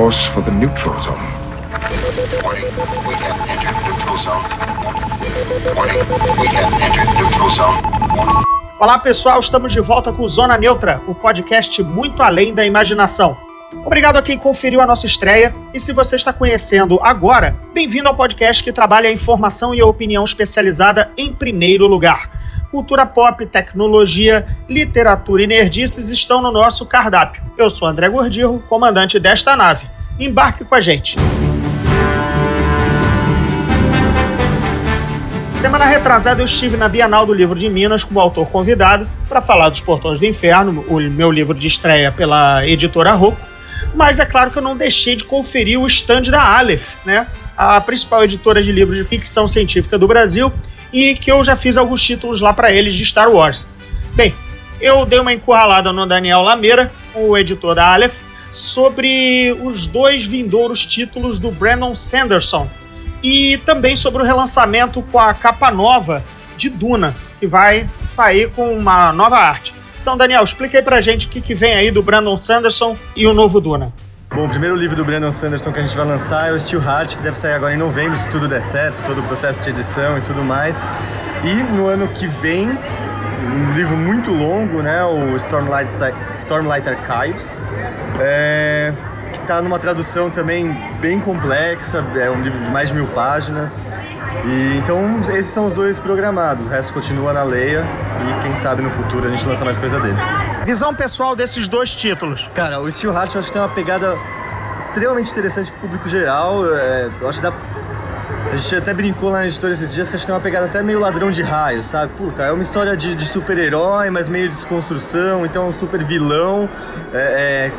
course for the neutral zone. Olá pessoal, estamos de volta com Zona Neutra, o podcast muito além da imaginação. Obrigado a quem conferiu a nossa estreia e se você está conhecendo agora, bem-vindo ao podcast que trabalha a informação e a opinião especializada em primeiro lugar. Cultura pop, tecnologia, literatura e nerdices estão no nosso cardápio. Eu sou André Gordirro, comandante desta nave. Embarque com a gente. Semana retrasada eu estive na Bienal do Livro de Minas como autor convidado para falar dos Portões do Inferno, o meu livro de estreia pela editora Rocco. Mas é claro que eu não deixei de conferir o stand da Aleph, né? a principal editora de livros de ficção científica do Brasil, e que eu já fiz alguns títulos lá para eles de Star Wars. Bem, eu dei uma encurralada no Daniel Lameira, o editor da Aleph, sobre os dois vindouros títulos do Brandon Sanderson e também sobre o relançamento com a capa nova de Duna, que vai sair com uma nova arte. Então, Daniel, explica aí pra gente o que, que vem aí do Brandon Sanderson e o novo Duna. Bom, o primeiro livro do Brandon Sanderson que a gente vai lançar é o Steel Heart, que deve sair agora em novembro, se tudo der certo, todo o processo de edição e tudo mais. E no ano que vem, um livro muito longo, né, o Stormlight, Stormlight Archives, é, que está numa tradução também bem complexa, é um livro de mais de mil páginas. E, então, esses são os dois programados, o resto continua na Leia e quem sabe no futuro a gente lança mais coisa dele. Visão pessoal desses dois títulos. Cara, o Steel Heart eu acho que tem uma pegada extremamente interessante pro público geral. É, eu acho que dá a gente até brincou lá na editora esses dias que acho que tem uma pegada até meio ladrão de raio, sabe? Puta, é uma história de, de super-herói, mas meio de desconstrução, então um super vilão é, é,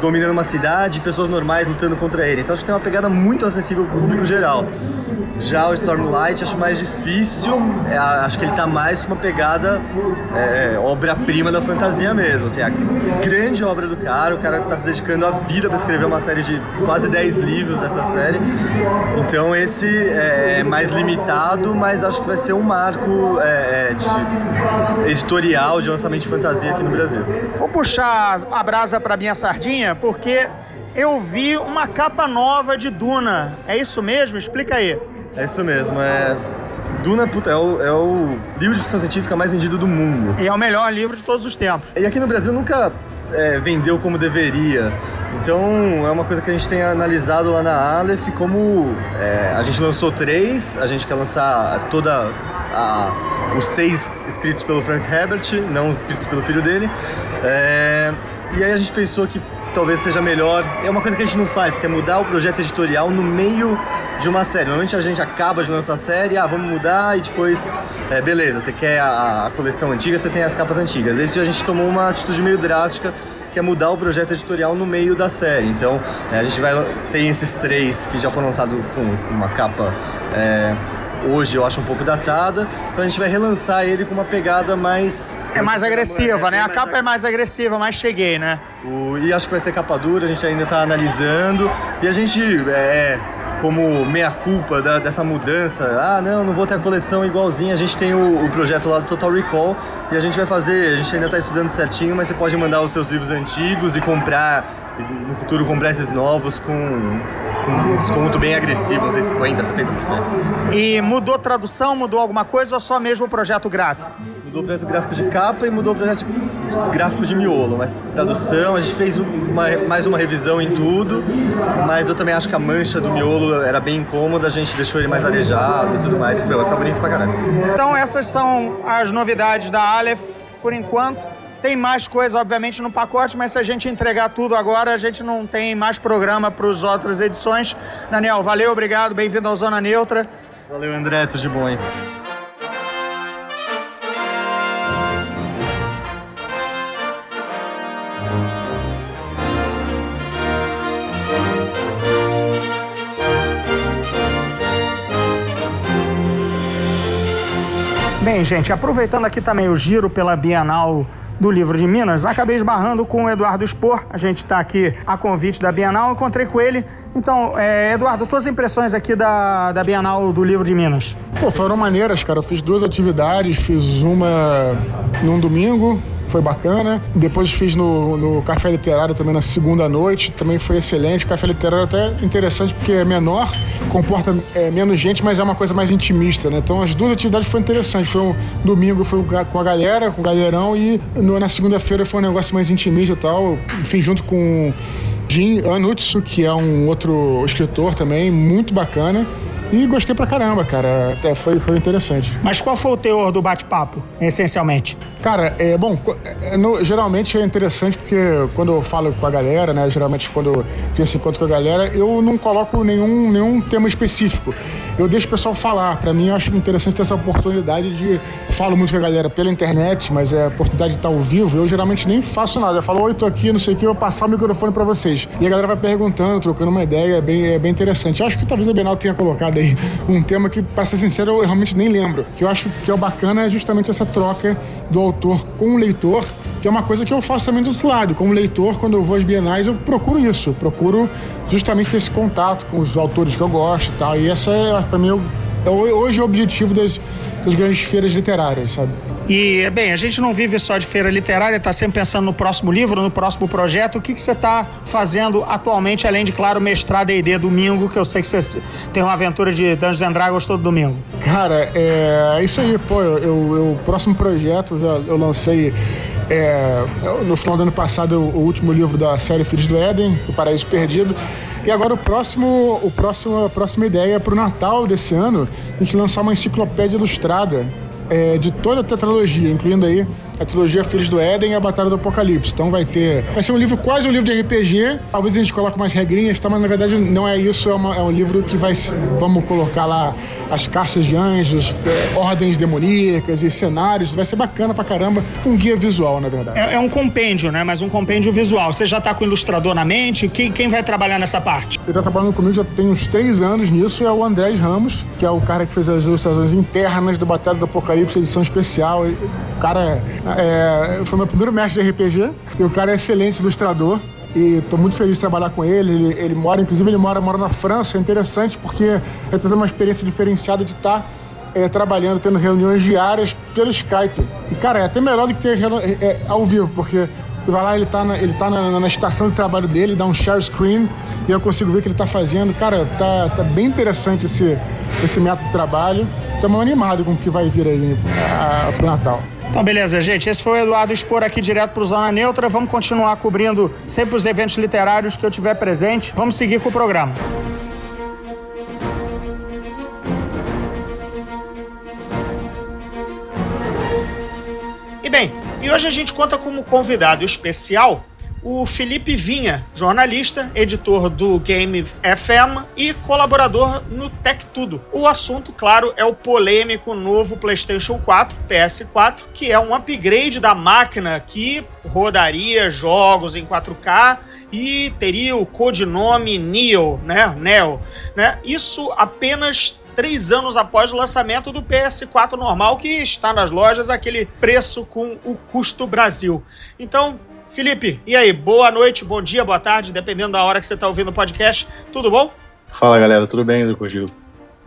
dominando uma cidade pessoas normais lutando contra ele. Então acho que tem uma pegada muito acessível pro público geral. Já o Stormlight acho mais difícil, é, acho que ele tá mais uma pegada é, é, obra-prima da fantasia mesmo. Assim, a grande obra do cara, o cara tá se dedicando a vida para escrever uma série de quase 10 livros dessa série. Então esse é mais limitado, mas acho que vai ser um marco é, é de editorial de lançamento de fantasia aqui no Brasil. Vou puxar a brasa para minha sardinha, porque eu vi uma capa nova de Duna. É isso mesmo? Explica aí. É isso mesmo, é. Duna, puta, é o, é o livro de ficção científica mais vendido do mundo. E é o melhor livro de todos os tempos. E aqui no Brasil nunca é, vendeu como deveria. Então é uma coisa que a gente tem analisado lá na Aleph, como é, a gente lançou três, a gente quer lançar toda a, os seis escritos pelo Frank Herbert, não os escritos pelo filho dele. É, e aí a gente pensou que talvez seja melhor. É uma coisa que a gente não faz, que é mudar o projeto editorial no meio de uma série. Normalmente a gente acaba de lançar a série, ah, vamos mudar e depois, é, beleza, você quer a, a coleção antiga, você tem as capas antigas. Esse a gente tomou uma atitude meio drástica, que é mudar o projeto editorial no meio da série. Então, é, a gente vai tem esses três que já foram lançados com uma capa é, hoje eu acho um pouco datada, então a gente vai relançar ele com uma pegada mais. É mais agressiva, né? A capa é mais agressiva, mas cheguei, né? O, e acho que vai ser capa dura, a gente ainda tá analisando. E a gente é, como meia-culpa dessa mudança. Ah, não, não vou ter a coleção igualzinha. A gente tem o, o, projeto lá do Total Recall e a gente vai fazer. A gente ainda está estudando certinho, mas você pode mandar os seus livros antigos e comprar, no futuro, comprar esses novos com, com desconto bem agressivo, não sei, 50%, 70%. E mudou tradução, mudou alguma coisa ou só mesmo o projeto gráfico? Mudou o projeto gráfico de capa e mudou o projeto gráfico de miolo, mas tradução, a gente fez uma, mais uma revisão em tudo, mas eu também acho que a mancha do miolo era bem incômoda, a gente deixou ele mais arejado e tudo mais, vai ficar bonito pra caralho. Então essas são as novidades da Aleph por enquanto. Tem mais coisa, obviamente, no pacote, mas se a gente entregar tudo agora, a gente não tem mais programa para as outras edições. Daniel, valeu, obrigado, bem-vindo ao Zona Neutra. Valeu, André, tudo de bom aí. Bem, gente, aproveitando aqui também o giro pela Bienal do Livro de Minas, acabei esbarrando com o Eduardo Spor. A gente está aqui a convite da Bienal, encontrei com ele. Então, é, Eduardo, tuas impressões aqui da, da Bienal do Livro de Minas? Pô, foram maneiras, cara. Eu fiz duas atividades, fiz uma num domingo foi bacana. Depois fiz no, no Café Literário também na segunda noite, também foi excelente. O Café Literário é até interessante porque é menor, comporta é, menos gente, mas é uma coisa mais intimista, né? Então as duas atividades foram interessantes. Foi um domingo foi com a galera, com o galerão, e no, na segunda-feira foi um negócio mais intimista e tal. Fiz junto com Jim Anutsu, que é um outro escritor também, muito bacana. E gostei pra caramba, cara. Até foi, foi interessante. Mas qual foi o teor do bate-papo, essencialmente? Cara, é bom, é, no, geralmente é interessante porque quando eu falo com a galera, né? Geralmente quando eu tenho esse encontro com a galera, eu não coloco nenhum, nenhum tema específico. Eu deixo o pessoal falar. Pra mim, eu acho interessante ter essa oportunidade de. Falo muito com a galera pela internet, mas é a oportunidade de estar ao vivo. Eu geralmente nem faço nada. Eu falo, oi, tô aqui, não sei o que, eu vou passar o microfone pra vocês. E a galera vai perguntando, trocando uma ideia, é bem, é bem interessante. Eu acho que talvez a Bienal tenha colocado aí um tema que, para ser sincero, eu realmente nem lembro. Que eu acho que é o bacana é justamente essa troca do autor com o leitor, que é uma coisa que eu faço também do outro lado. Como leitor, quando eu vou às bienais, eu procuro isso. Procuro justamente ter esse contato com os autores que eu gosto e tal. E essa é, para mim, é hoje é o objetivo das, das grandes feiras literárias, sabe? E, bem, a gente não vive só de feira literária, está sempre pensando no próximo livro, no próximo projeto. O que, que você está fazendo atualmente, além de, claro, mestrar D&D domingo, que eu sei que você tem uma aventura de Dungeons and Dragons todo domingo. Cara, é isso aí, pô. Eu, o próximo projeto, já, eu lancei é, no final do ano passado o último livro da série Filhos do Éden, O Paraíso Perdido. E agora o próximo, o próximo, a próxima ideia é para o Natal desse ano, a gente lançar uma enciclopédia ilustrada é, de toda a tetralogia, incluindo aí a trilogia Filhos do Éden e a Batalha do Apocalipse. Então vai ter. Vai ser um livro quase um livro de RPG. Talvez a gente coloque umas regrinhas, tá? mas na verdade não é isso. É, uma, é um livro que vai. Vamos colocar lá as caixas de anjos, ordens demoníacas e cenários. Vai ser bacana pra caramba. Um guia visual, na verdade. É, é um compêndio, né? Mas um compêndio visual. Você já tá com o ilustrador na mente? Quem, quem vai trabalhar nessa parte? Ele tá trabalhando comigo já tem uns três anos nisso. É o Andrés Ramos, que é o cara que fez as ilustrações internas do Batalha do Apocalipse, edição especial. O cara é, foi meu primeiro mestre de RPG e o cara é excelente ilustrador. E estou muito feliz de trabalhar com ele. ele. ele. mora, inclusive, ele mora, mora na França. É interessante porque ele está tendo uma experiência diferenciada de estar tá, é, trabalhando, tendo reuniões diárias pelo Skype. E, cara, é até melhor do que ter é, é, ao vivo, porque você vai lá, ele está na, ele tá na, na, estação de trabalho dele, dá um share screen e eu consigo ver o que ele está fazendo. Cara, tá, tá bem interessante esse, esse método de trabalho. Estamos animados com o que vai vir aí para o Natal. Então, beleza, gente. Esse foi o Eduardo Expor aqui direto para o Zona Neutra. Vamos continuar cobrindo sempre os eventos literários que eu tiver presente. Vamos seguir com o programa. E bem, e hoje a gente conta como convidado especial o Felipe Vinha, jornalista, editor do Game FM e colaborador no Tech Tudo. O assunto, claro, é o polêmico novo PlayStation 4, PS4, que é um upgrade da máquina que rodaria jogos em 4K e teria o codinome Neo, né? Neo, né? Isso apenas três anos após o lançamento do PS4 normal, que está nas lojas aquele preço com o custo Brasil. Então, Felipe, e aí? Boa noite, bom dia, boa tarde, dependendo da hora que você está ouvindo o podcast. Tudo bom? Fala galera, tudo bem, Gil?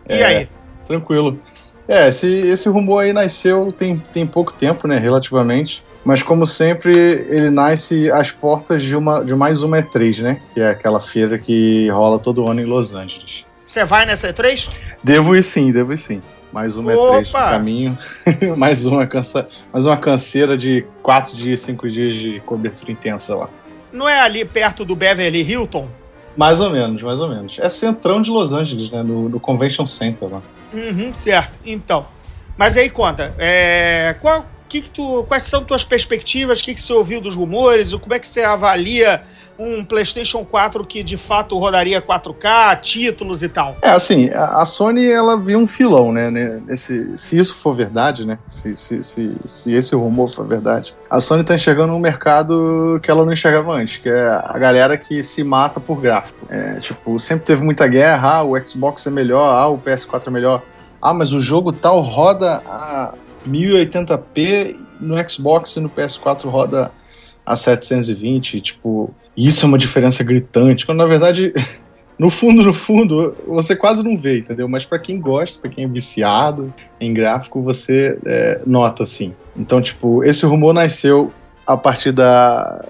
E é, aí? Tranquilo. É, esse, esse rumor aí nasceu tem, tem pouco tempo, né, relativamente. Mas como sempre, ele nasce às portas de, uma, de mais uma E3, né? Que é aquela feira que rola todo ano em Los Angeles. Você vai nessa E3? Devo ir sim, devo ir sim. Mais uma Opa! E3 no caminho. mais, uma cansa... mais uma canseira de quatro dias, cinco dias de cobertura intensa lá. Não é ali perto do Beverly Hilton? Mais ou menos, mais ou menos. É centrão de Los Angeles, né? No, no Convention Center lá. Uhum, certo. Então. Mas aí conta, é... Qual, que que tu, quais são tuas perspectivas? O que, que você ouviu dos rumores? Como é que você avalia um PlayStation 4 que de fato rodaria 4K, títulos e tal? É, assim, a, Sony ela viu um filão, né? Nesse, se isso for verdade, né? Se, se, se, se esse rumor for verdade, a Sony tá enxergando um mercado que ela não enxergava antes, que é a galera que se mata por gráfico. É, tipo, sempre teve muita guerra, ah, o Xbox é melhor, ah, o PS4 é melhor. Ah, mas o jogo tal roda a 1080p no Xbox e no PS4 roda a 720, tipo, isso é uma diferença gritante, quando na verdade, no fundo, no fundo, você quase não vê, entendeu? Mas para quem gosta, para quem é viciado em gráfico, você é, nota assim. Então, tipo, esse rumor nasceu a partir da,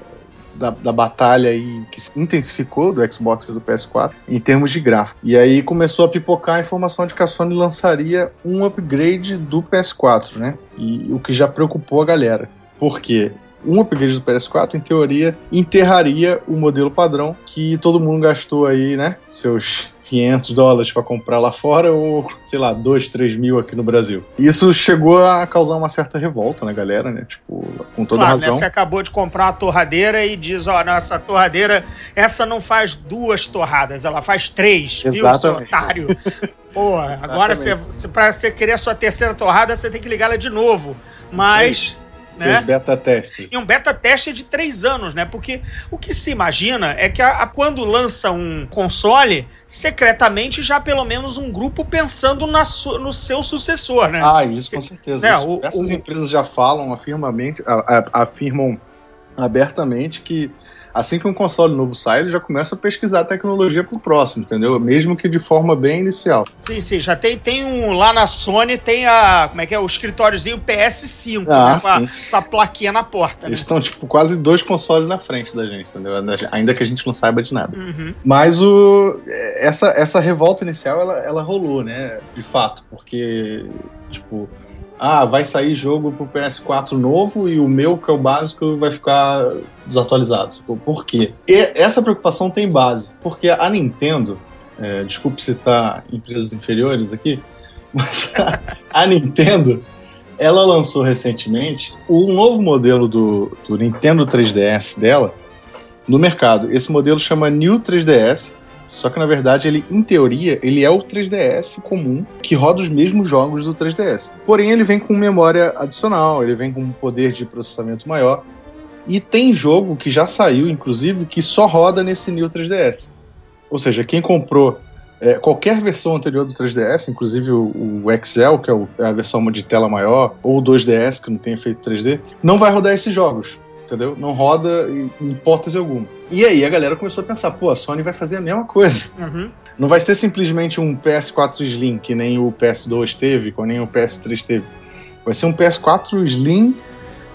da, da, batalha aí que se intensificou do Xbox e do PS4 em termos de gráfico. E aí começou a pipocar a informação de que a Sony lançaria um upgrade do PS4, né? E o que já preocupou a galera. Por quê? Um upgrade do PS4, em teoria, enterraria o modelo padrão que todo mundo gastou aí, né? Seus 500 dólares para comprar lá fora ou, sei lá, 2, 3 mil aqui no Brasil. Isso chegou a causar uma certa revolta na galera, né? Tipo, com toda claro, razão. Né? Você acabou de comprar uma torradeira e diz, ó, oh, essa torradeira, essa não faz duas torradas, ela faz três, Exatamente. viu, seu otário? Pô, agora você, pra você querer a sua terceira torrada, você tem que ligar ela de novo. Mas né? beta testes. E um beta teste de três anos, né? Porque o que se imagina é que a, a, quando lança um console, secretamente já pelo menos um grupo pensando na su, no seu sucessor, né? Ah, isso com certeza. É, o, Essas o, empresas já falam afirmamente, afirmam abertamente que assim que um console novo sai, ele já começa a pesquisar a tecnologia pro próximo, entendeu? Mesmo que de forma bem inicial. Sim, sim, já tem, tem um lá na Sony, tem a, como é que é, o escritóriozinho PS5, ah, né, com, a, com, a, plaquinha na porta. Eles né? estão, tipo, quase dois consoles na frente da gente, entendeu? Ainda que a gente não saiba de nada. Uhum. Mas o, essa, essa revolta inicial, ela, ela rolou, né, de fato, porque, tipo ah, vai sair jogo pro PS4 novo e o meu, que é o básico, vai ficar desatualizado. Por quê? E essa preocupação tem base, porque a Nintendo, é, desculpe citar empresas inferiores aqui, mas a, a Nintendo, ela lançou recentemente um novo modelo do, do Nintendo 3DS dela no mercado. Esse modelo chama New 3DS só que na verdade ele, em teoria, ele é o 3DS comum que roda os mesmos jogos do 3DS. Porém, ele vem com memória adicional, ele vem com um poder de processamento maior. E tem jogo que já saiu, inclusive, que só roda nesse New 3DS. Ou seja, quem comprou é, qualquer versão anterior do 3DS, inclusive o, o Excel, que é, o, é, a versão de tela maior, ou o 2DS, que não tem efeito 3D, não vai rodar esses jogos entendeu? Não roda em hipótese alguma. E aí a galera começou a pensar, pô, a Sony vai fazer a mesma coisa. Uhum. Não vai ser simplesmente um PS4 Slim, que nem o PS2 teve, que nem o PS3 teve. Vai ser um PS4 Slim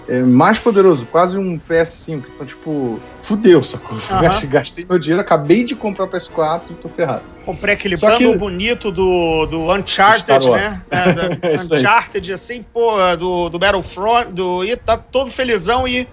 é, mais poderoso, quase um PS5. Então, tipo, fudeu, sacou? Uhum. Gastei meu dinheiro, acabei de comprar o PS4 e tô ferrado. Comprei aquele Só bundle que... bonito do, do Uncharted, né? É, Uncharted, assim, pô, do, do Battlefront, do, e tá todo felizão e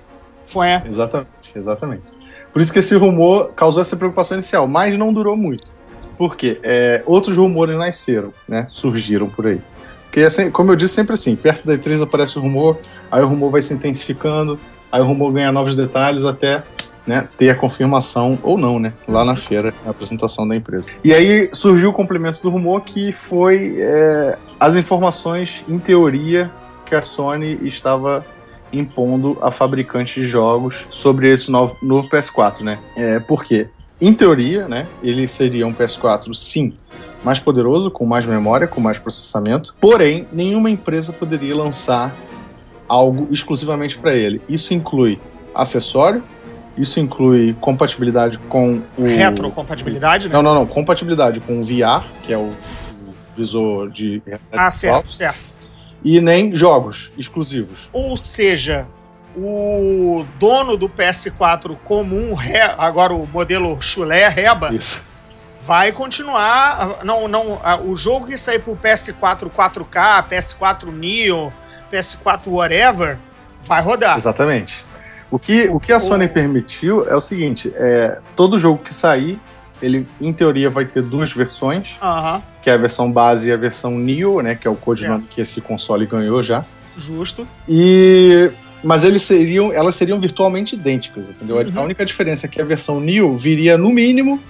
foi. Exatamente, exatamente. Por isso que esse rumor causou essa preocupação inicial, mas não durou muito. Por quê? É, outros rumores nasceram, né? Surgiram por aí. Porque, assim, como eu disse, sempre assim, perto da E3 aparece o rumor, aí o rumor vai se intensificando, aí o rumor ganha novos detalhes até né, ter a confirmação ou não, né, lá na feira, a apresentação da empresa. E aí surgiu o complemento do rumor que foi é, as informações, em teoria, que a Sony estava impondo a fabricantes de jogos sobre esse novo, novo PS4, né? É, porque, em teoria, né, ele seria um PS4, sim, mais poderoso, com mais memória, com mais processamento, porém, nenhuma empresa poderia lançar algo exclusivamente para ele. Isso inclui acessório, isso inclui compatibilidade com o. Retrocompatibilidade, né? Não, não, não. Compatibilidade com o VR, que é o visor de. Ah, certo, certo e nem jogos exclusivos. Ou seja, o dono do PS4 comum, agora o modelo chulé, reba, Isso. vai continuar. Não, não, o jogo que sair pro PS4 4K, PS4 Neo, PS4 whatever, vai rodar. Exatamente. O que, o que a Sony permitiu é o seguinte: é, todo jogo que sair ele em teoria vai ter duas versões, que é a versão base e a versão Neo, né, que é o codinome que esse console ganhou já. Justo. E mas eles seriam, elas seriam virtualmente idênticas, entendeu? Uhum. A única diferença é que a versão Neo viria no mínimo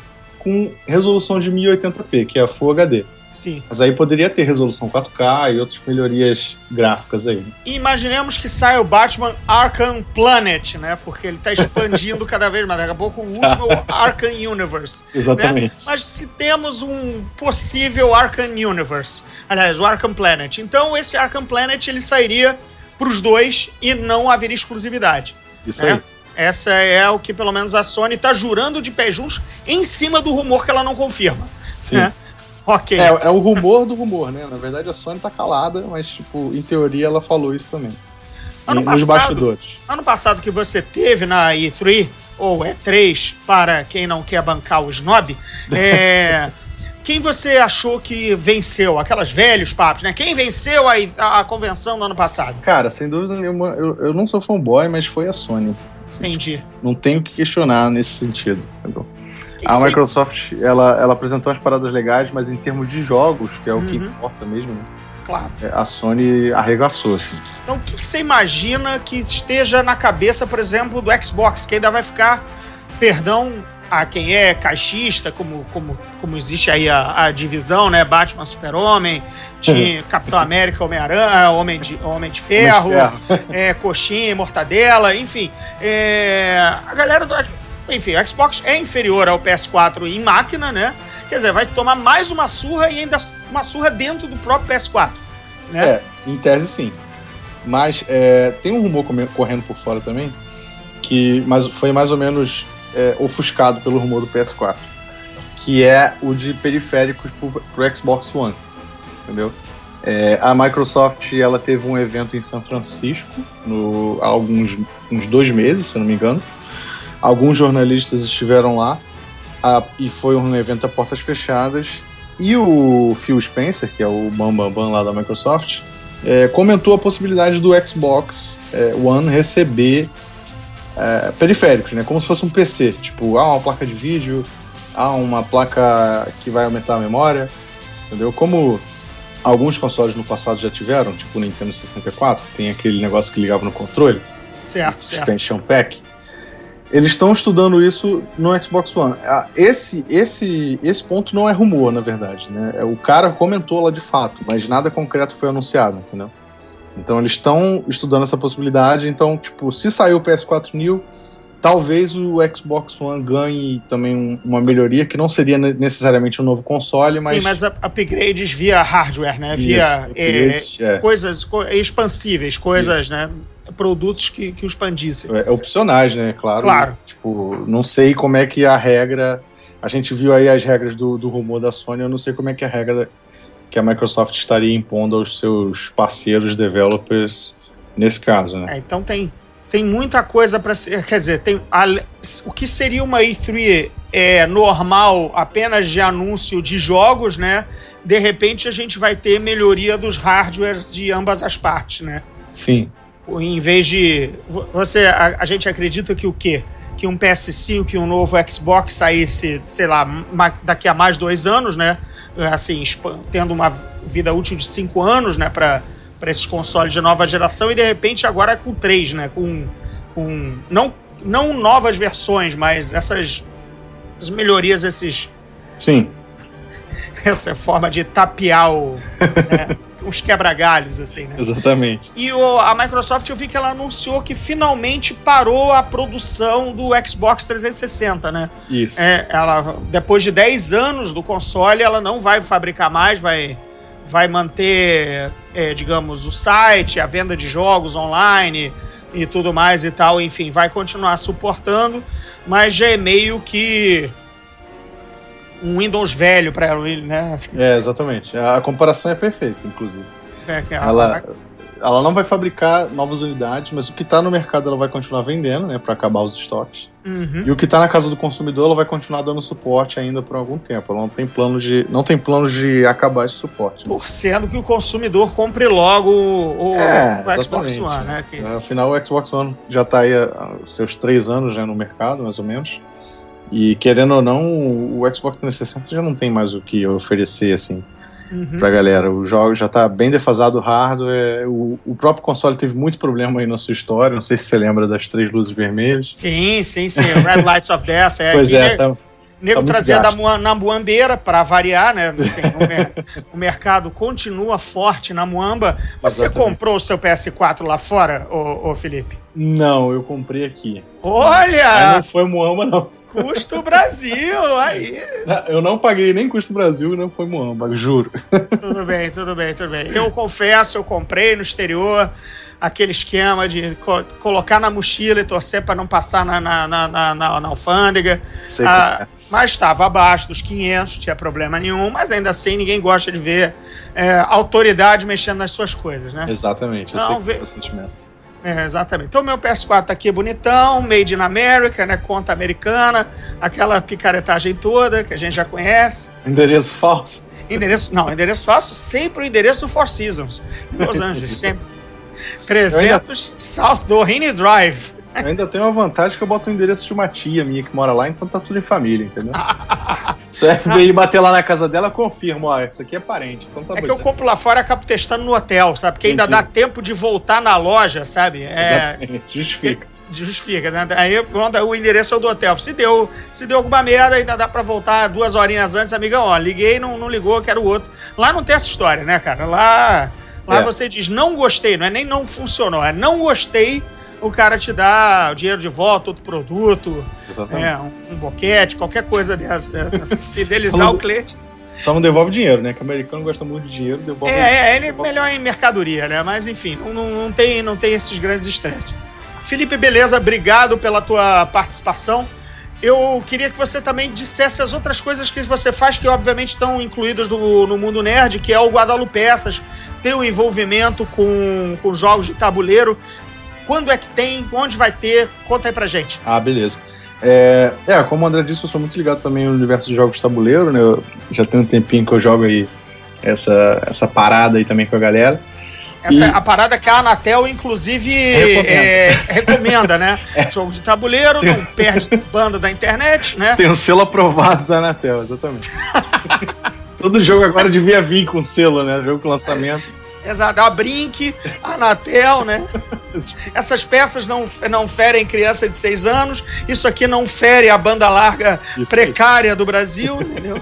com resolução de 1080p, que é a Full HD. Sim. Mas aí poderia ter resolução 4K e outras melhorias gráficas aí. E imaginemos que saia o Batman Arkham Planet, né? Porque ele está expandindo cada vez mais. Daqui a pouco o último é o Arkham Universe. Né? Exatamente. Né? Mas se temos um possível Arkham Universe, aliás, o Arkham Planet, então esse Arkham Planet ele sairia para os dois e não haveria exclusividade. Isso né? aí. Essa é o que pelo menos a Sony está jurando de pé juntos em cima do rumor que ela não confirma. Sim. Né? Ok. É, é o rumor do rumor, né? Na verdade a Sony tá calada, mas, tipo, em teoria ela falou isso também. Ano e nos passado- bastidores. Ano passado que você teve na E3, ou E3, para quem não quer bancar o snob, é, quem você achou que venceu? Aquelas velhos papos, né? Quem venceu a, a, a convenção no ano passado? Cara, sem dúvida nenhuma, eu, eu não sou fanboy, mas foi a Sony. Entendi. Não tenho o que questionar nesse sentido, entendeu? Quem A Microsoft, ela, ela apresentou as paradas legais, mas em termos de jogos, que é o que Uhum. importa mesmo, né? Claro. É, a Sony arregaçou, assim. Então, o que, que você imagina que esteja na cabeça, por exemplo, do Xbox, que ainda vai ficar, perdão a quem é caixista, como, como, como existe aí a, a divisão, né? Batman, Super-Homem, Capitão América, Homem-Aranha, Homem de, Homem de Ferro, é, coxinha, mortadela, enfim. É, a galera do. Enfim, o Xbox é inferior ao PS4 em máquina, né? Quer dizer, vai tomar mais uma surra e ainda uma surra dentro do próprio PS4. Né? É, em tese sim. Mas é, tem um rumor correndo por fora também, que mas foi mais ou menos é, ofuscado pelo rumor do PS4, que é o de periféricos pro, pro Xbox One, entendeu? É, a Microsoft ela teve um evento em São Francisco no, há alguns uns dois meses, se não me engano. Alguns jornalistas estiveram lá a- e foi um evento a portas fechadas. E o Phil Spencer, que é o Bam Bam Bam lá da Microsoft, é, comentou a possibilidade do Xbox é, One receber é, periféricos, né? Como se fosse um PC. Tipo, ah, uma placa de vídeo, ah, uma placa que vai aumentar a memória, entendeu? Como alguns consoles no passado já tiveram, tipo o Nintendo 64, que tem aquele negócio que ligava no controle, Certo, certo. Expansion Pack. Eles estão estudando isso no Xbox One. Ah, Esse, esse, esse ponto não é rumor, na verdade. Né? É, O cara comentou lá de fato, mas nada concreto foi anunciado, entendeu? Então eles estão estudando essa possibilidade. Então, tipo, se sair o PS4 New, talvez o Xbox One ganhe também um- uma melhoria, que não seria ne- necessariamente um novo console, mas. Sim, mas up- upgrades via hardware, né? Via Isso, é, upgrades, é. coisas co- expansíveis, coisas, Isso. né? Produtos que, que o expandissem. É, opcionais, né? Claro. Claro. Tipo, não sei como é que a regra. A gente viu aí as regras do, do rumor da Sony, eu não sei como é que a regra que a Microsoft estaria impondo aos seus parceiros developers nesse caso, né? É, então tem, tem muita coisa para ser. Quer dizer, tem ale- o que seria uma E3 é, normal apenas de anúncio de jogos, né? De repente a gente vai ter melhoria dos hardwares de ambas as partes, né? Sim. em vez de. vo- Você, a, a gente acredita que o quê? Que um PS5 e um novo Xbox saísse, sei lá, daqui a mais dois anos, né? Assim, tendo uma vida útil de cinco anos, né? Para esses consoles de nova geração e de repente agora é com três, né? Com, com não, não novas versões, mas essas as melhorias, esses, Sim. essa forma de tapear o, né, uns quebra-galhos, assim, né? Exatamente. E o- a Microsoft, eu vi que ela anunciou que finalmente parou a produção do Xbox 360, né? Isso. É, ela, depois de 10 anos do console, ela não vai fabricar mais, vai, vai manter, é, digamos, o site, a venda de jogos online e tudo mais e tal. Enfim, vai continuar suportando, mas já é meio que um Windows velho para ela, né? É, exatamente. A comparação é perfeita, inclusive. É, Ela, ela não vai fabricar novas unidades, mas o que está no mercado ela vai continuar vendendo, né, para acabar os estoques. Uhum. E o que está na casa do consumidor ela vai continuar dando suporte ainda por algum tempo. Ela não tem plano de, não tem planos de acabar esse suporte. torcendo que o consumidor compre logo o, É, o Xbox. One, né? Que- Afinal, o Xbox One já está aí há seus três anos já no mercado, mais ou menos. E querendo ou não, o Xbox 360 já não tem mais o que oferecer assim Uhum. pra galera. O jogo já tá bem defasado o hardware. O, o próprio console teve muito problema aí na sua história. Não sei se você lembra das três luzes vermelhas. Sim, sim, sim. Red Lights of Death. É, pois é, tá, nego tá trazia da gasto. Na Muambeira para variar, né? Assim, o, mer- o mercado continua forte na Muamba. Você Exatamente. comprou o seu PS4 lá fora, ô, ô Felipe? Não, eu comprei aqui. Mas Olha! não foi Moamba, não. Custo Brasil! Aí! Eu não paguei nem custo Brasil e não foi Moamba, juro. Tudo bem, tudo bem, tudo bem. Eu confesso, eu comprei no exterior aquele esquema de co- colocar na mochila e torcer para não passar na, na, na, na, na- alfândega. Sei Ah, é. mas estava abaixo dos 500, não tinha problema nenhum. Mas ainda assim, ninguém gosta de ver é, autoridade mexendo nas suas coisas, né? Exatamente, eu Não, sei é o sentimento. É, exatamente. Então, meu PS4 tá aqui bonitão, made in America, né? Conta americana, aquela picaretagem toda que a gente já conhece. Endereço falso. Endereço, não, endereço falso, sempre o endereço Four Seasons, em Los Angeles, sempre. 300 South Doheny Drive. Eu ainda tenho uma vantagem que eu boto o endereço de uma tia minha que mora lá, então tá tudo em família, entendeu? Se o FBI bater lá na casa dela, eu confirmo, ó, isso aqui é parente. Então tá É bom. que eu compro lá fora e acabo testando no hotel, sabe? Porque ainda Entendi. dá tempo de voltar na loja, sabe? É, Exatamente, justifica. justifica, né? Aí pronto, o endereço é o do hotel. Se deu, se deu alguma merda, ainda dá pra voltar duas horinhas antes, amigão, ó, liguei, não, não ligou, quero o outro. Lá não tem essa história, né, cara? Lá, lá É. você diz não gostei, não é nem não funcionou, é não gostei, o cara te dá o dinheiro de volta, outro produto, é, um, um boquete, qualquer coisa dessa, né? fidelizar Falando- o cliente. Só não devolve dinheiro, né? Que o americano gosta muito de dinheiro, devolve. É, é, ele é melhor em mercadoria, né? Mas enfim, não, não, não tem, não tem esses grandes estresses. Felipe, beleza, obrigado pela tua participação. Eu queria que você também dissesse as outras coisas que você faz, que obviamente estão incluídas no, no mundo nerd, que é o Guadalupe Peças, tem um envolvimento com, com jogos de tabuleiro. Quando é que tem? Onde vai ter? Conta aí pra gente. Ah, beleza. É, é, como o André disse, eu sou muito ligado também no universo de jogos de tabuleiro, né? Eu já tem um tempinho que eu jogo aí essa, essa parada aí também com a galera. Essa E- é a parada que a Anatel, inclusive, Recomenda. é, recomenda, né? Jogo de tabuleiro, não perde banda da internet, né? Tem um selo aprovado da Anatel, exatamente. Todo jogo agora devia vir com selo, né? Jogo com lançamento. Exato, a Brink, a Anatel, né? Essas peças não, não ferem criança de 6 anos, isso aqui não fere a banda larga Isso aí. precária do Brasil, entendeu?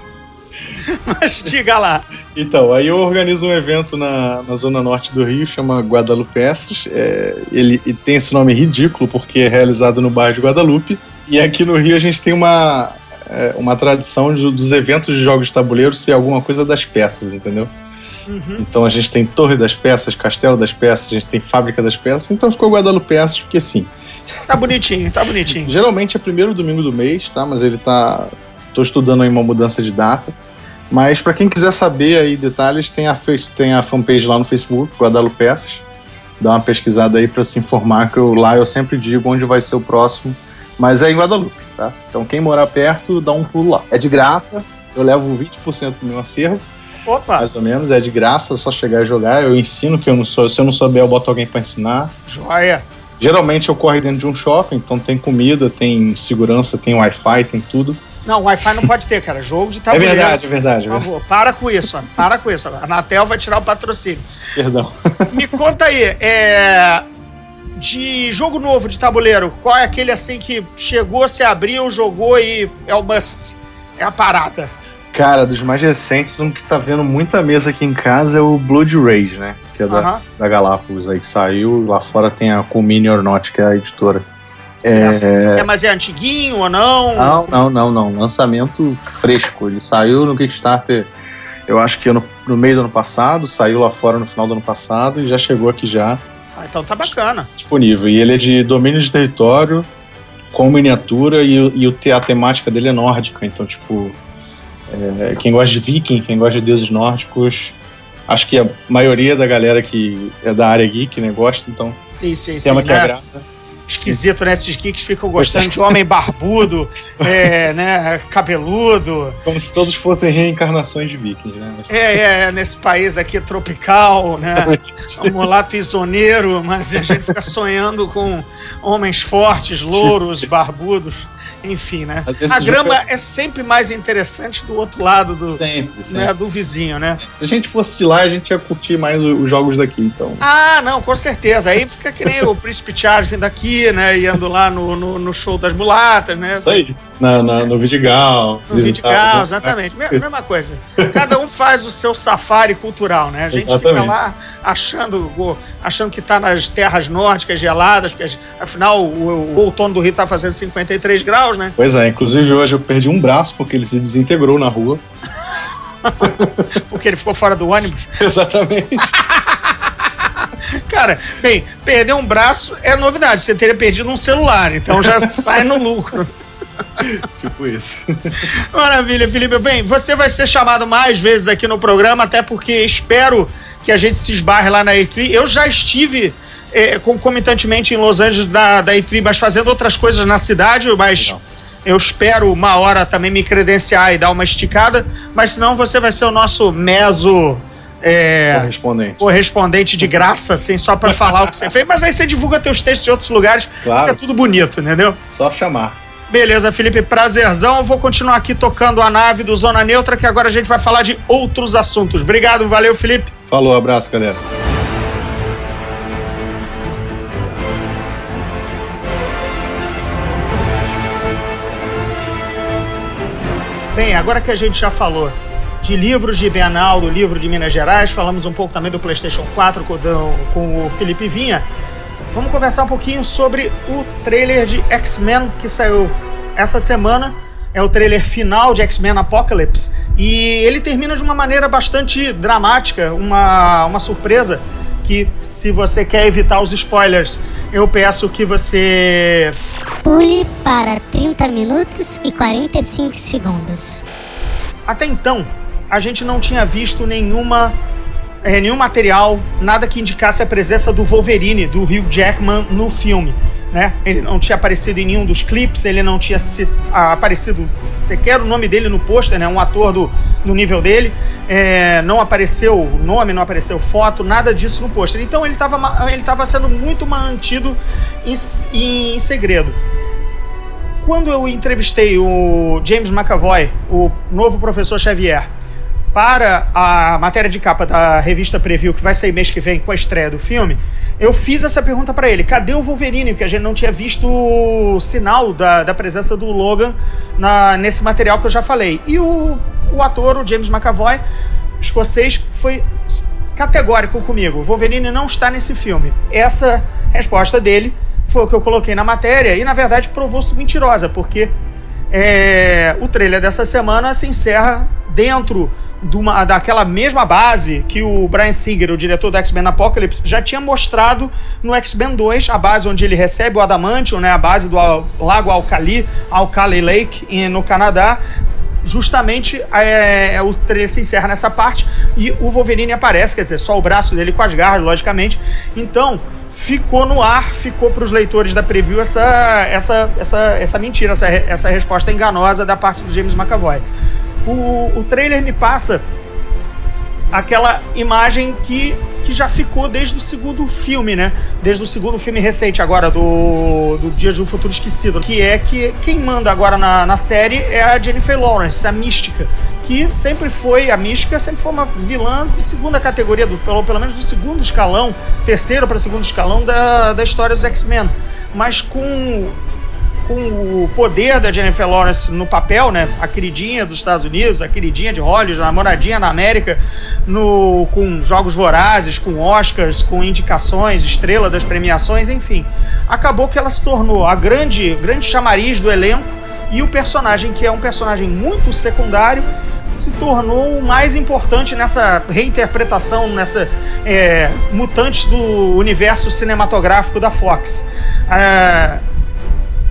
Mas diga lá. Então, aí eu organizo um evento na, na zona norte do Rio, chama Guadalupe Peças. É, ele e tem esse nome ridículo porque é realizado no bairro de Guadalupe. E aqui no Rio a gente tem uma, é, uma tradição de- dos eventos de jogos de tabuleiro ser alguma coisa das peças, entendeu? Uhum. Então a gente tem Torre das Peças, Castelo das Peças, a gente tem Fábrica das Peças, então ficou Guadalupe Peças porque sim. Tá bonitinho, tá bonitinho. Geralmente é primeiro domingo do mês, tá? Mas ele tá. Tô estudando aí uma mudança de data. Mas para quem quiser saber aí detalhes, tem a, tem a fanpage lá no Facebook, Guadalupe Peças. Dá uma pesquisada aí para se informar, que eu, lá eu sempre digo onde vai ser o próximo. Mas é em Guadalupe, tá? Então quem morar perto, dá um pulo lá. É de graça, eu levo 20% do meu acervo, Opa, mais ou menos, é de graça, é só chegar e jogar. Eu ensino que eu não sou. Se eu não souber, eu boto alguém para ensinar. joia. Geralmente ocorre dentro de um shopping, então tem comida, tem segurança, tem Wi-Fi, tem tudo. Não, Wi-Fi não pode ter, cara. Jogo de É tabuleiro. verdade, é verdade. é Por verdade. favor, para com isso, para com isso. A Anatel vai tirar o patrocínio. Perdão. Me conta aí, é. De jogo novo de tabuleiro, qual é aquele assim que chegou, se abriu, jogou e é o must? É a parada. Cara, dos mais recentes, um que tá vendo muita mesa aqui em casa é o Blood Rage, né? Que é da, Aham, da Galápagos aí que saiu. Lá fora tem a Culmine or Not, que é a editora. certo. É... mas é antiguinho ou não? Não, não, não, não. Lançamento fresco. Ele saiu no Kickstarter, eu acho que no, no meio do ano passado, saiu lá fora no final do ano passado e já chegou aqui já. Ah, então tá bacana. disponível. E ele é de domínio de território, com miniatura, e, o- e a temática dele é nórdica. Então, tipo, é, quem gosta de viking, quem gosta de deuses nórdicos, acho que a maioria da galera que é da área geek, né, gosta. Então, Sim, sim, sim. tema que né? agrada. Esquisito, né? Esses geeks ficam gostando de homem barbudo, é, né? Cabeludo. Como se todos fossem reencarnações de vikings, né? Mas- É, é, é, nesse país aqui tropical, né? Um mulato isoneiro, mas a gente fica sonhando com homens fortes, louros, barbudos, enfim, né? A jogo grama é sempre mais interessante do outro lado do, Sempre, sempre. né, do vizinho, né? Se a gente fosse de lá, a gente ia curtir mais os jogos daqui, então. Ah, não, com certeza. Aí fica que nem o Príncipe Charles vindo aqui, né? Indo lá no, no, no show das mulatas, né? Isso aí. Na, na- no Vidigal. No Vidigal, exatamente. Me- Mesma coisa. Cada um faz o seu safari cultural, né? A gente fica Exatamente. lá achando, achando que tá nas terras nórdicas geladas, porque afinal o, o outono do Rio tá fazendo 53 graus, né? Pois é, inclusive hoje eu perdi um braço porque ele se desintegrou na rua. Porque ele ficou fora do ônibus. Exatamente. Cara, bem, perder um braço é novidade. Você teria perdido um celular, então já sai no lucro. tipo isso. Maravilha, Felipe. Bem, você vai ser chamado mais vezes aqui no programa, até porque espero que a gente se esbarre lá na E3. Eu já estive é, concomitantemente em Los Angeles da, da E3, mas fazendo outras coisas na cidade, mas Legal. eu espero uma hora também me credenciar e dar uma esticada, mas senão você vai ser o nosso meso é, correspondente. correspondente de graça, assim, só para falar o que você fez. Mas aí você divulga teus textos em outros lugares, claro. fica tudo bonito, entendeu? Só chamar. Beleza, Felipe, prazerzão. Vou continuar aqui tocando a nave do Zona Neutra, que agora a gente vai falar de outros assuntos. Obrigado, valeu, Felipe. Falou, abraço, galera. Bem, agora que a gente já falou de livros de Bienal, do livro de Minas Gerais, falamos um pouco também do PlayStation 4 com, com o Felipe Vinha. Vamos conversar um pouquinho sobre o trailer de X-Men que saiu essa semana. É o trailer final de X-Men Apocalypse. E ele termina de uma maneira bastante dramática, uma, uma surpresa. Que se você quer evitar os spoilers, eu peço que você. Pule para 30 minutos e 45 segundos. Até então, a gente não tinha visto nenhuma é, nenhum material, nada que indicasse a presença do Wolverine, do Hugh Jackman, no filme. Né? Ele não tinha aparecido em nenhum dos clipes, ele não tinha se, a, aparecido sequer o nome dele no pôster, né? um ator do, do nível dele. É, não apareceu nome, não apareceu foto, nada disso no pôster. Então ele estava ele tava sendo muito mantido em, em, em segredo. Quando eu entrevistei o James McAvoy, o novo professor Xavier, para a matéria de capa da revista Preview, que vai sair mês que vem com a estreia do filme, eu fiz essa pergunta para ele: cadê o Wolverine? Porque a gente não tinha visto sinal da, da presença do Logan na, nesse material que eu já falei. E o, o ator, o James McAvoy, escocês, foi categórico comigo: Wolverine não está nesse filme. Essa resposta dele foi o que eu coloquei na matéria e, na verdade, provou-se mentirosa, porque é, o trailer dessa semana se encerra dentro uma, daquela mesma base que o Brian Singer, o diretor do X-Men Apocalypse, já tinha mostrado no X-Men 2, a base onde ele recebe o Adamantium, né, a base do Lago Alcali, Alcali Lake, no Canadá. Justamente é, é, o trailer se encerra nessa parte e o Wolverine aparece, quer dizer, só o braço dele com as garras, logicamente. Então, ficou no ar, ficou para os leitores da preview essa, essa, essa, essa mentira, essa, essa resposta enganosa da parte do James McAvoy o, o trailer me passa aquela imagem que, que já ficou desde o segundo filme, né? Desde o segundo filme recente agora, do, do Dia de um Futuro Esquecido. Que é que quem manda agora na, na série é a Jennifer Lawrence, a mística. Que sempre foi, a mística sempre foi uma vilã de segunda categoria, do, pelo, pelo menos do segundo escalão, terceiro para segundo escalão da, da história dos X-Men. Mas com com o poder da Jennifer Lawrence no papel, né? A queridinha dos Estados Unidos, a queridinha de Hollywood, a namoradinha na América, no, com jogos vorazes, com Oscars, com indicações, estrela das premiações, enfim. Acabou que ela se tornou a grande, grande chamariz do elenco e o personagem, que é um personagem muito secundário, se tornou o mais importante nessa reinterpretação, nessa é, mutante do universo cinematográfico da Fox. É,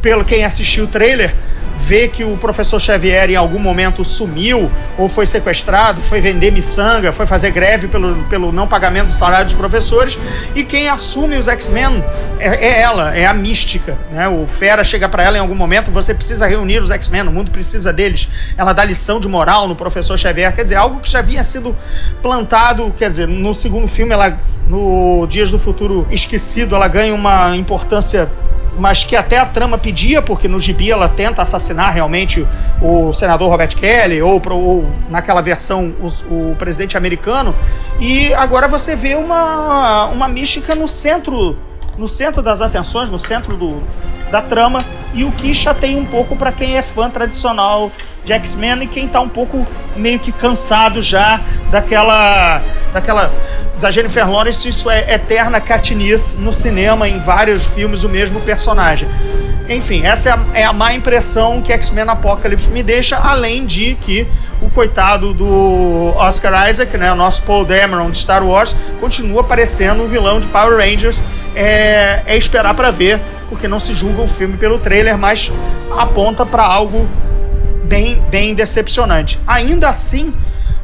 pelo quem assistiu o trailer, vê que o professor Xavier em algum momento sumiu ou foi sequestrado, foi vender miçanga, foi fazer greve pelo, pelo não pagamento do salário dos professores, e quem assume os X-Men é, é, ela, é a mística. Né? O Fera chega para ela em algum momento, você precisa reunir os X-Men, o mundo precisa deles. Ela dá lição de moral no professor Xavier, quer dizer, algo que já havia sido plantado, quer dizer, no segundo filme, ela, no Dias do Futuro Esquecido, ela ganha uma importância mas que até a trama pedia, porque no gibi ela tenta assassinar realmente o senador Robert Kelly, ou, ou naquela versão os, o presidente americano, e agora você vê uma, uma mística no centro, no centro das atenções, no centro do, da trama, e o que chateia um pouco para quem é fã tradicional de X-Men e quem está um pouco meio que cansado já daquela daquela da Jennifer Lawrence, isso é eterna catinice no cinema, em vários filmes, o mesmo personagem. Enfim, essa é a, é a má impressão que X-Men Apocalypse me deixa, além de que o coitado do Oscar Isaac, né, o nosso Paul Dameron de Star Wars, continua parecendo um vilão de Power Rangers. É, é esperar para ver, porque não se julga o filme pelo trailer, mas aponta para algo bem, bem decepcionante. Ainda assim,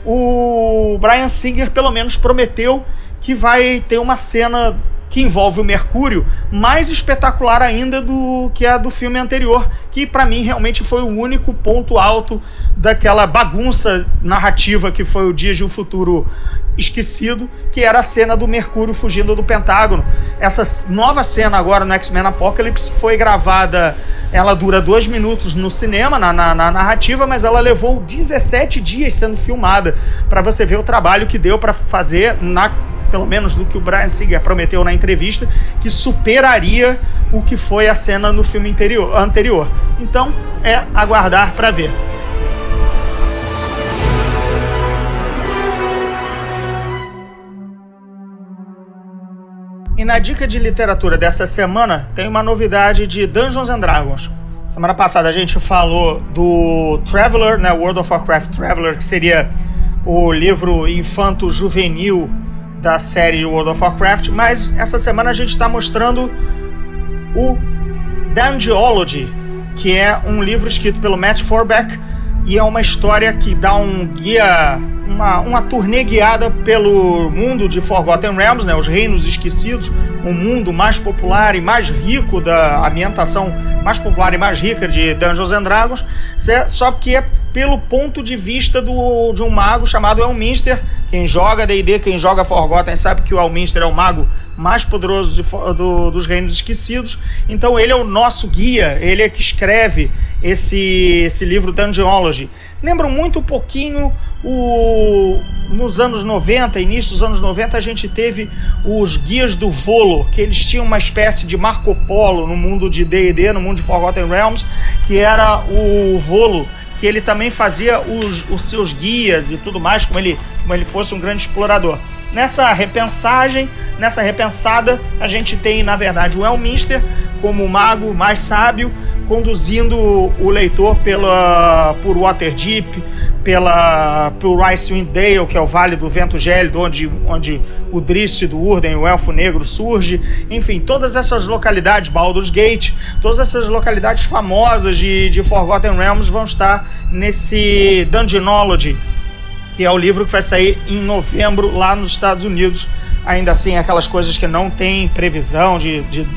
o Brian Singer pelo menos prometeu que vai ter uma cena que envolve o Mercúrio, mais espetacular ainda do que a do filme anterior, que para mim realmente foi o único ponto alto daquela bagunça narrativa que foi o Dias de um Futuro Esquecido, que era a cena do Mercúrio fugindo do Pentágono. Essa nova cena agora no X-Men Apocalypse foi gravada, ela dura dois minutos no cinema, na, na, na narrativa, mas ela levou 17 dias sendo filmada, para você ver o trabalho que deu para fazer na pelo menos do que o Brian Singer prometeu na entrevista, que superaria o que foi a cena no filme interior, anterior. Então, é aguardar para ver. E na dica de literatura dessa semana tem uma novidade de Dungeons and Dragons. Semana passada a gente falou do Traveler, né, World of Warcraft Traveler, que seria o livro infanto-juvenil da série World of Warcraft, mas essa semana a gente está mostrando o Dungeology, que é um livro escrito pelo Matt Forbeck e é uma história que dá um guia, uma, uma turnê guiada pelo mundo de Forgotten Realms, né, os Reinos Esquecidos, um mundo mais popular e mais rico da ambientação mais popular e mais rica de Dungeons and Dragons, só que é pelo ponto de vista do, de um mago chamado Elminster. Quem joga D&D, quem joga Forgotten sabe que o Elminster é o mago mais poderoso de, do, dos reinos esquecidos. Então ele é o nosso guia, ele é que escreve esse, esse livro Dungeonology. Lembra muito um pouquinho o, nos anos 90, início dos anos 90, a gente teve os guias do Volo, que eles tinham uma espécie de Marco Polo no mundo de D&D, no mundo de Forgotten Realms, que era o Volo que ele também fazia os, os seus guias e tudo mais, como ele, como ele fosse um grande explorador. Nessa repensagem, nessa repensada, a gente tem, na verdade, o Elminster como o mago mais sábio, conduzindo o leitor pela, por Waterdeep, pela, por Icewind Dale, que é o Vale do Vento Gélido, onde, onde o Driss do Urden, o Elfo Negro, surge. Enfim, todas essas localidades, Baldur's Gate, todas essas localidades famosas de, de Forgotten Realms vão estar nesse Dungeonology, que é o livro que vai sair em novembro lá nos Estados Unidos. Ainda assim, aquelas coisas que não tem previsão de, de,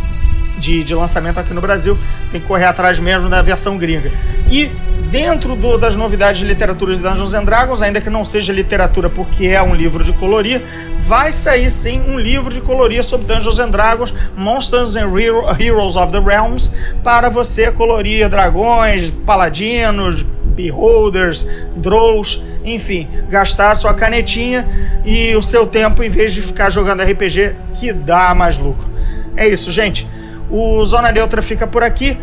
de, de lançamento aqui no Brasil, tem que correr atrás mesmo da versão gringa. E dentro do, das novidades de literatura de Dungeons and Dragons, ainda que não seja literatura porque é um livro de colorir, vai sair sim um livro de colorir sobre Dungeons and Dragons, Monsters and Heroes of the Realms, para você colorir dragões, paladinos, beholders, drows, enfim, gastar a sua canetinha e o seu tempo em vez de ficar jogando RPG, que dá mais lucro. É isso, gente. O Zona Neutra fica por aqui.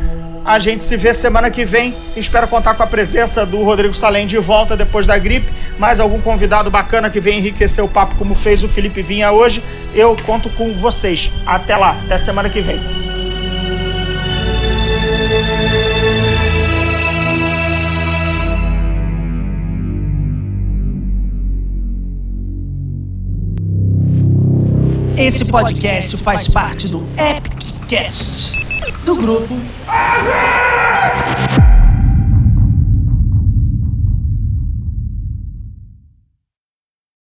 A gente se vê semana que vem. Espero contar com a presença do Rodrigo Salem de volta depois da gripe. Mais algum convidado bacana que venha enriquecer o papo, como fez o Felipe Vinha hoje. Eu conto com vocês. Até lá, até semana que vem. Esse podcast faz parte do Epic Cast do grupo